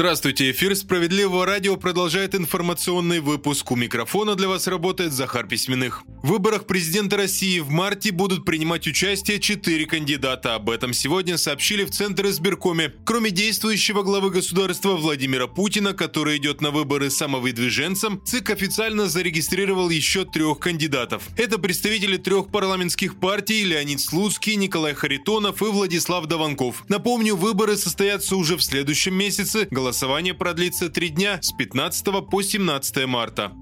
Здравствуйте, эфир «Справедливого радио» продолжает информационный выпуск. У микрофона для вас работает Захар Письменных. В выборах президента России в марте будут принимать участие четыре кандидата. Об этом сегодня сообщили в Центр избиркоме. Кроме действующего главы государства Владимира Путина, который идет на выборы самовыдвиженцем, ЦИК официально зарегистрировал еще трех кандидатов. Это представители трех парламентских партий Леонид Слуцкий, Николай Харитонов и Владислав Даванков. Напомню, выборы состоятся уже в следующем месяце. Голосование продлится три дня с 15 по 17 марта.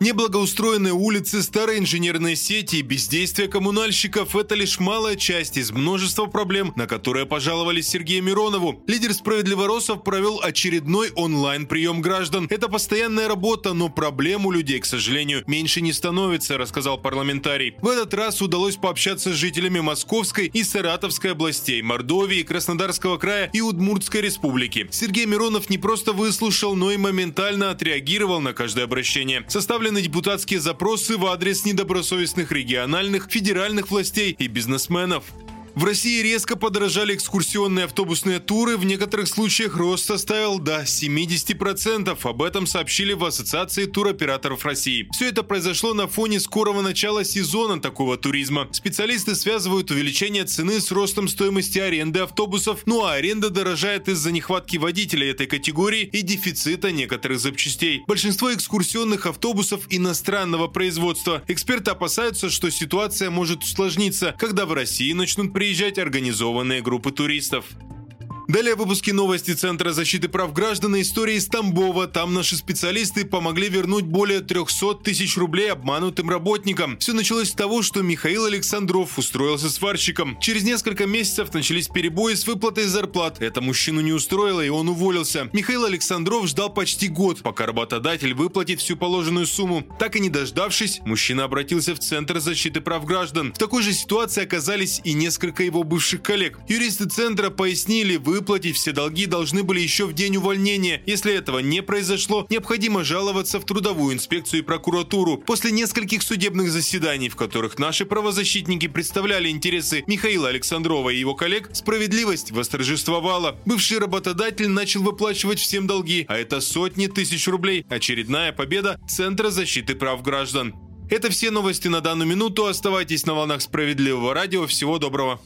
Неблагоустроенные улицы, старые инженерные сети и бездействие коммунальщиков – это лишь малая часть из множества проблем, на которые пожаловали Сергею Миронову. Лидер «Справедливоросов» провел очередной онлайн-прием граждан. Это постоянная работа, но проблем у людей, к сожалению, меньше не становится, рассказал парламентарий. В этот раз удалось пообщаться с жителями Московской и Саратовской областей, Мордовии, Краснодарского края и Удмуртской республики. Сергей Миронов не просто выслушал, но и моментально отреагировал на каждое обращение. Составлен направлены депутатские запросы в адрес недобросовестных региональных, федеральных властей и бизнесменов. В России резко подорожали экскурсионные автобусные туры, в некоторых случаях рост составил до 70%. Об этом сообщили в Ассоциации туроператоров России. Все это произошло на фоне скорого начала сезона такого туризма. Специалисты связывают увеличение цены с ростом стоимости аренды автобусов, ну а аренда дорожает из-за нехватки водителей этой категории и дефицита некоторых запчастей. Большинство экскурсионных автобусов иностранного производства. Эксперты опасаются, что ситуация может усложниться, когда в России начнут приезжать организованные группы туристов. Далее в выпуске новости Центра защиты прав граждан и истории из Тамбова. Там наши специалисты помогли вернуть более 300 тысяч рублей обманутым работникам. Все началось с того, что Михаил Александров устроился сварщиком. Через несколько месяцев начались перебои с выплатой зарплат. Это мужчину не устроило, и он уволился. Михаил Александров ждал почти год, пока работодатель выплатит всю положенную сумму. Так и не дождавшись, мужчина обратился в Центр защиты прав граждан. В такой же ситуации оказались и несколько его бывших коллег. Юристы Центра пояснили, вы выплатить все долги должны были еще в день увольнения. Если этого не произошло, необходимо жаловаться в трудовую инспекцию и прокуратуру. После нескольких судебных заседаний, в которых наши правозащитники представляли интересы Михаила Александрова и его коллег, справедливость восторжествовала. Бывший работодатель начал выплачивать всем долги, а это сотни тысяч рублей. Очередная победа Центра защиты прав граждан. Это все новости на данную минуту. Оставайтесь на волнах справедливого радио. Всего доброго.